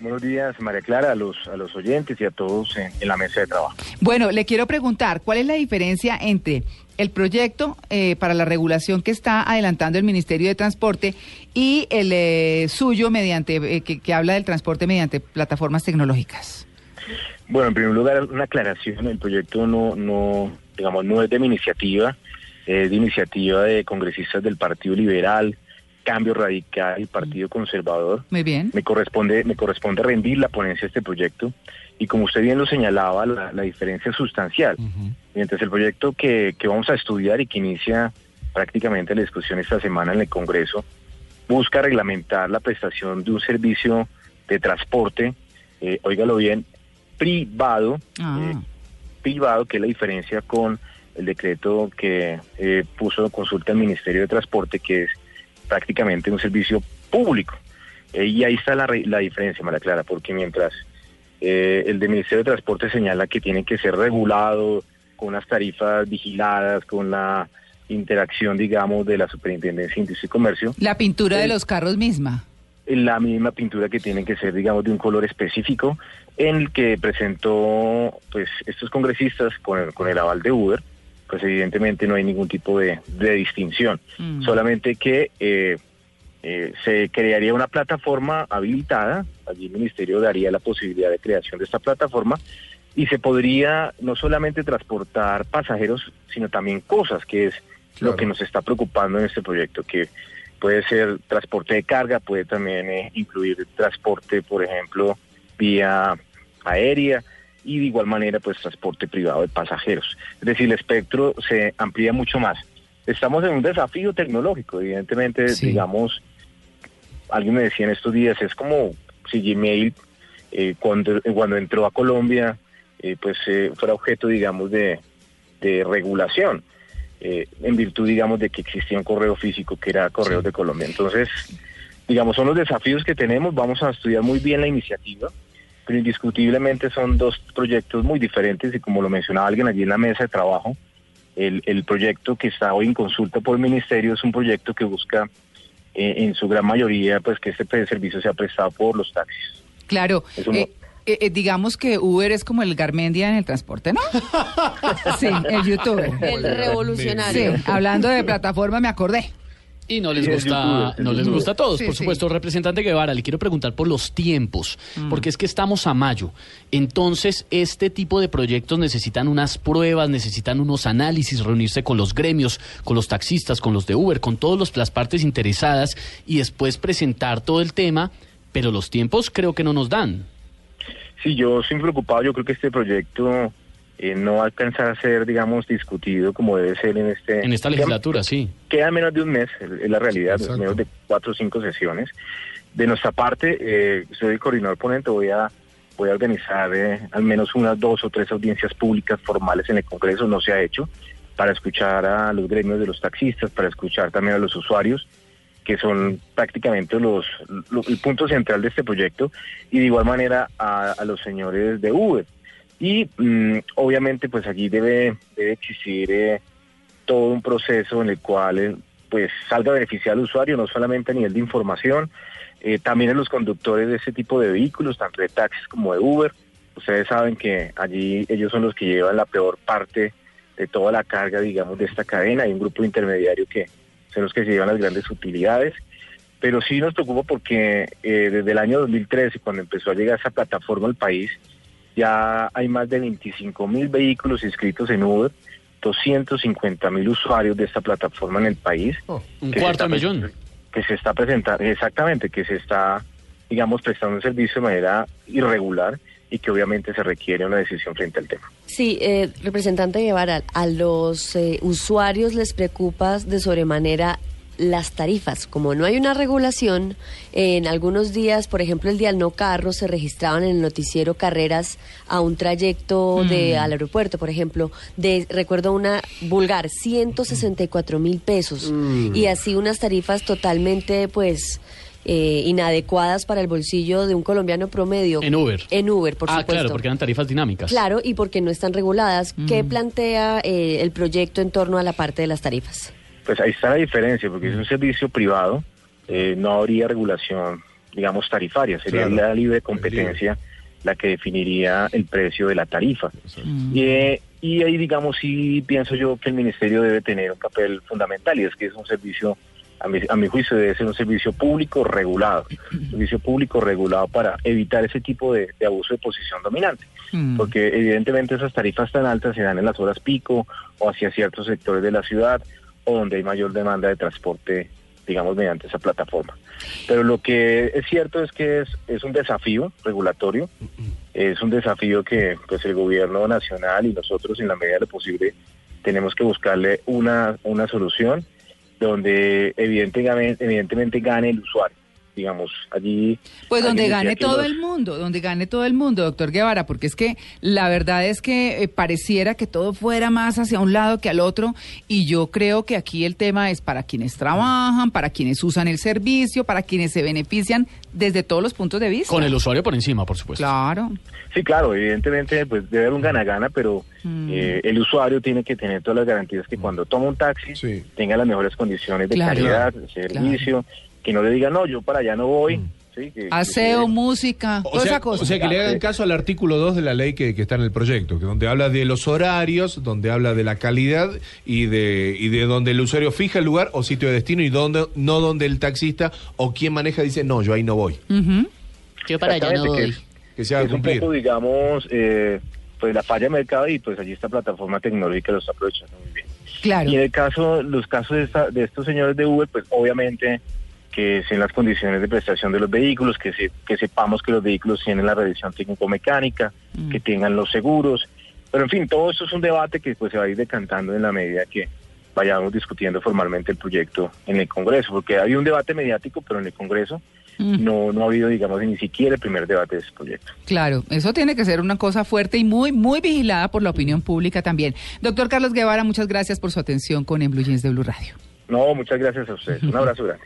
Buenos días, María Clara, a los, a los oyentes y a todos en, en la mesa de trabajo. Bueno, le quiero preguntar, ¿cuál es la diferencia entre el proyecto eh, para la regulación que está adelantando el Ministerio de Transporte y el eh, suyo mediante eh, que, que habla del transporte mediante plataformas tecnológicas? Bueno, en primer lugar, una aclaración. El proyecto no, no digamos, no es de mi iniciativa, es de iniciativa de congresistas del Partido Liberal, Cambio Radical y Partido Conservador. Muy bien. Me corresponde, me corresponde rendir la ponencia de este proyecto y como usted bien lo señalaba, la, la diferencia es sustancial. Mientras el proyecto que, que vamos a estudiar y que inicia prácticamente la discusión esta semana en el Congreso busca reglamentar la prestación de un servicio de transporte, eh, óigalo bien, privado, Ah. eh, privado, que es la diferencia con el decreto que eh, puso consulta el Ministerio de Transporte, que es prácticamente un servicio público. Eh, y ahí está la, la diferencia, María Clara, porque mientras eh, el del Ministerio de Transporte señala que tiene que ser regulado con unas tarifas vigiladas, con la interacción, digamos, de la Superintendencia de Industria y Comercio, La pintura de los carros misma. la misma pintura que tiene que ser, digamos, de un color específico, en el que presentó, pues, estos congresistas con el, con el aval de Uber, pues evidentemente no hay ningún tipo de, de distinción, Mm. solamente que eh, eh, se crearía una plataforma habilitada, allí el ministerio daría la posibilidad de creación de esta plataforma, y se podría no solamente transportar pasajeros, sino también cosas, que es Claro. lo que nos está preocupando en este proyecto, que puede ser transporte de carga, puede también eh, incluir transporte, por ejemplo, vía aérea y de igual manera pues transporte privado de pasajeros. Es decir, el espectro se amplía mucho más. Estamos en un desafío tecnológico, evidentemente, Sí. digamos, alguien me decía en estos días, es como si Gmail eh, cuando, cuando entró a Colombia, eh, pues eh, fuera objeto, digamos, de, de regulación, eh, en virtud, digamos, de que existía un correo físico que era Correos de Colombia. Entonces, digamos, son los desafíos que tenemos, vamos a estudiar muy bien la iniciativa, pero indiscutiblemente son dos proyectos muy diferentes y como lo mencionaba alguien allí en la mesa de trabajo, el, el proyecto que está hoy en consulta por el ministerio es un proyecto que busca eh, en su gran mayoría pues que este pre- servicio sea prestado por los taxis. Claro. Eh, eh, eh, digamos que Uber es como el Garmendia en el transporte, ¿no? sí, el youtuber. El revolucionario. Sí, hablando de plataforma me acordé. Y no les Sí, gusta, no les gusta a todos, Sí, por sí. supuesto. Representante Guevara, le quiero preguntar por los tiempos, porque es que estamos a mayo. Entonces, este tipo de proyectos necesitan unas pruebas, necesitan unos análisis, reunirse con los gremios, con los taxistas, con los de Uber, con todas las partes interesadas y después presentar todo el tema, pero los tiempos creo que no nos dan. Sí, yo estoy preocupado, yo creo que este proyecto eh, no va a alcanzar a ser, digamos, discutido como debe ser en este... En esta legislatura, sí. Queda menos de un mes, es la realidad, Exacto. menos de cuatro o cinco sesiones. De nuestra parte, eh, soy el coordinador ponente, voy a voy a organizar eh, al menos unas dos o tres audiencias públicas formales en el Congreso, no se ha hecho, para escuchar a los gremios de los taxistas, para escuchar también a los usuarios, que son prácticamente los, lo- el punto central de este proyecto, y de igual manera a, a los señores de Uber. Y mm, obviamente pues allí debe, debe existir eh, todo un proceso en el cual eh, pues salga beneficiado al usuario, no solamente a nivel de información, eh, también a los conductores de ese tipo de vehículos, tanto de taxis como de Uber. Ustedes saben que allí ellos son los que llevan la peor parte de toda la carga, digamos, de esta cadena. Hay un grupo intermediario que son los que se llevan las grandes utilidades. Pero sí nos preocupa porque eh, desde el año 2013, cuando empezó a llegar esa plataforma al país, ya hay más de 25 mil vehículos inscritos en Uber, 250 mil usuarios de esta plataforma en el país. Un que se cuarto millón. Que se está presentando, exactamente, que se está, digamos, prestando un servicio de manera irregular y que obviamente se requiere una decisión frente al tema. Sí, eh, representante Guevara, a los eh, usuarios les preocupa de sobremanera las tarifas. Como no hay una regulación, en algunos días, por ejemplo, el día del no carro, se registraban en el noticiero carreras a un trayecto de al aeropuerto, por ejemplo, de, recuerdo una vulgar, 164 mil pesos. Y así unas tarifas totalmente, pues, eh, inadecuadas para el bolsillo de un colombiano promedio. En Uber. En Uber, por ah, supuesto. claro, porque eran tarifas dinámicas. Claro, y porque no están reguladas. ¿Qué plantea eh, el proyecto en torno a la parte de las tarifas? Pues ahí está la diferencia, porque es un servicio privado, eh, no habría regulación digamos, tarifaria, sería Claro. la libre competencia la que definiría el precio de la tarifa. Y, eh, y ahí, digamos, sí pienso yo que el ministerio debe tener un papel fundamental y es que es un servicio, a mi, a mi juicio, debe ser un servicio público regulado, un servicio público regulado para evitar ese tipo de, de abuso de posición dominante. Mm. Porque evidentemente esas tarifas tan altas se dan en las horas pico o hacia ciertos sectores de la ciudad o donde hay mayor demanda de transporte, digamos, mediante esa plataforma. Pero lo que es cierto es que es, un desafío regulatorio, es un desafío que pues el gobierno nacional y nosotros en la medida de lo posible tenemos que buscarle una, una solución donde evidentemente gane el usuario. Digamos, allí... Pues donde gane todo los- el mundo, donde gane todo el mundo, doctor Guevara, porque es que la verdad es que eh, pareciera que todo fuera más hacia un lado que al otro y yo creo que aquí el tema es para quienes trabajan, para quienes usan el servicio, para quienes se benefician desde todos los puntos de vista. Con el usuario por encima, por supuesto. Claro. Sí, claro, evidentemente pues debe haber un gana-gana, pero Mm. eh, el usuario tiene que tener todas las garantías que cuando toma un taxi Sí. tenga las mejores condiciones de Claro. calidad, de servicio, que no le diga, no, yo para allá no voy. ¿sí? Que- Aseo, que- música, O toda sea, esa cosa. o sea, que le hagan caso al artículo 2 de la ley que, que está en el proyecto, que donde habla de los horarios, donde habla de la calidad y de, y de donde el usuario fija el lugar o sitio de destino y donde, no donde el taxista o quien maneja dice, no, yo ahí no voy. Yo para allá no voy. es- Que se haga es un cumplir. poco, digamos, eh, pues la falla de mercado y pues allí esta plataforma tecnológica lo está aprovechando muy bien. Claro. Y en el caso, los casos de, esta- de estos señores de Uber, pues obviamente que sean las condiciones de prestación de los vehículos, que, se, que sepamos que los vehículos tienen la revisión técnico-mecánica, Mm. que tengan los seguros. Pero en fin, todo esto es un debate que pues se va a ir decantando en la medida que vayamos discutiendo formalmente el proyecto en el Congreso, porque hay un debate mediático, pero en el Congreso Mm. no, no ha habido, digamos, ni siquiera el primer debate de ese proyecto. Claro, eso tiene que ser una cosa fuerte y muy, muy vigilada por la opinión pública también. Doctor Carlos Guevara, muchas gracias por su atención con En Blue Jeans de Blue Radio. No, muchas gracias a ustedes. Un abrazo grande.